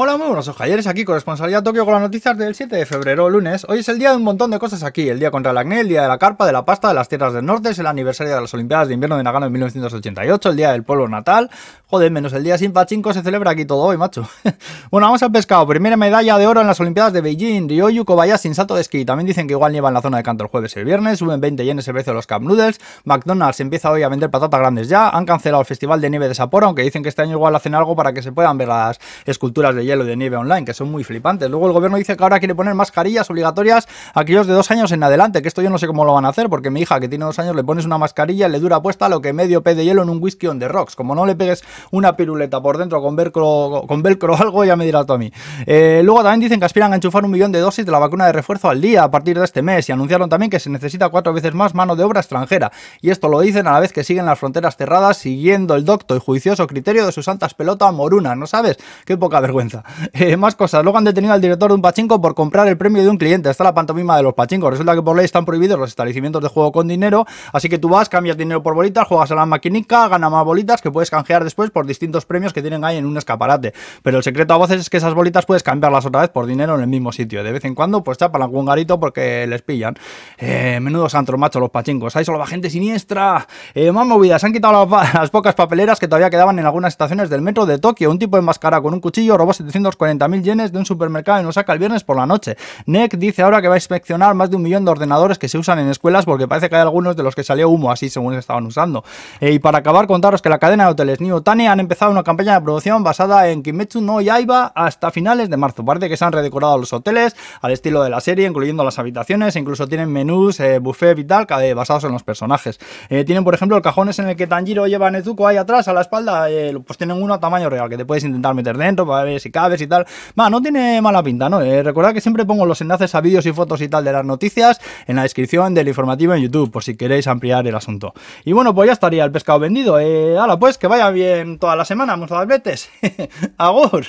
Hola, muy buenos ojalleres, aquí corresponsalía Tokio con las noticias del 7 de febrero, lunes. Hoy es el día de un montón de cosas aquí, el día contra el acné, el día de la carpa, de la pasta, de las tierras del norte, es el aniversario de las Olimpiadas de Invierno de Nagano en 1988, el día del pueblo natal. Joder, menos el día sin pachinko se celebra aquí todo hoy, macho. bueno, vamos al pescado. Primera medalla de oro en las Olimpiadas de Beijing, Ryoyu Kobayashi sin salto de esquí. También dicen que igual nieva en la zona de canto el jueves y el viernes, suben 20 yenes el precio de los Cup Noodles. McDonald's empieza hoy a vender patatas grandes ya, han cancelado el festival de nieve de Sapporo, aunque dicen que este año igual hacen algo para que se puedan ver las esculturas de hielo de nieve online que son muy flipantes. Luego el gobierno dice que ahora quiere poner mascarillas obligatorias a aquellos de dos años en adelante, que esto yo no sé cómo lo van a hacer, porque mi hija que tiene dos años le pones una mascarilla y le dura puesta lo que medio pe de hielo en un whisky on the rocks. Como no le pegues una piruleta por dentro con velcro, con velcro o algo, ya me dirás tú a mí. Eh, luego también dicen que aspiran a enchufar un millón de dosis de la vacuna de refuerzo al día a partir de este mes y anunciaron también que se necesita cuatro veces más mano de obra extranjera. Y esto lo dicen a la vez que siguen las fronteras cerradas siguiendo el docto y juicioso criterio de sus santas pelotas morunas, ¿no sabes? Qué poca vergüenza. Eh, más cosas. Luego han detenido al director de un pachinko por comprar el premio de un cliente. Está la pantomima de los pachincos. Resulta que por ley están prohibidos los establecimientos de juego con dinero. Así que tú vas, cambias dinero por bolitas, juegas a la maquinica, ganas más bolitas que puedes canjear después por distintos premios que tienen ahí en un escaparate. Pero el secreto a voces es que esas bolitas puedes cambiarlas otra vez por dinero en el mismo sitio. De vez en cuando, pues chapan algún garito porque les pillan. Eh, menudos antros, macho, los pachincos. Hay solo va gente siniestra. Eh, más movidas. Han quitado las, las, pocas papeleras que todavía quedaban en algunas estaciones del metro de Tokio. Un tipo enmascarado con un cuchillo robó 740.000 yenes de un supermercado y nos saca el viernes por la noche. NEC dice ahora que va a inspeccionar más de un millón de ordenadores que se usan en escuelas porque parece que hay algunos de los que salió humo así según se estaban usando. Eh, y para acabar, contaros que la cadena de hoteles New Tane han empezado una campaña de producción basada en Kimetsu no Yaiba hasta finales de marzo. Parece que se han redecorado los hoteles al estilo de la serie, incluyendo las habitaciones, e incluso tienen menús, eh, buffet y tal, basados en los personajes. Eh, tienen, por ejemplo, el cajones en el que Tanjiro lleva a Nezuko ahí atrás, a la espalda, eh, pues tienen uno a tamaño real, que te puedes intentar meter dentro para ver si cabes y tal. Va, no tiene mala pinta, ¿no? Eh, recordad que siempre pongo los enlaces a vídeos y fotos y tal de las noticias en la descripción del informativo en YouTube, por si queréis ampliar el asunto. Y bueno, pues ya estaría el pescado vendido. Eh, hala, pues que vaya bien toda la semana, veces. Agur.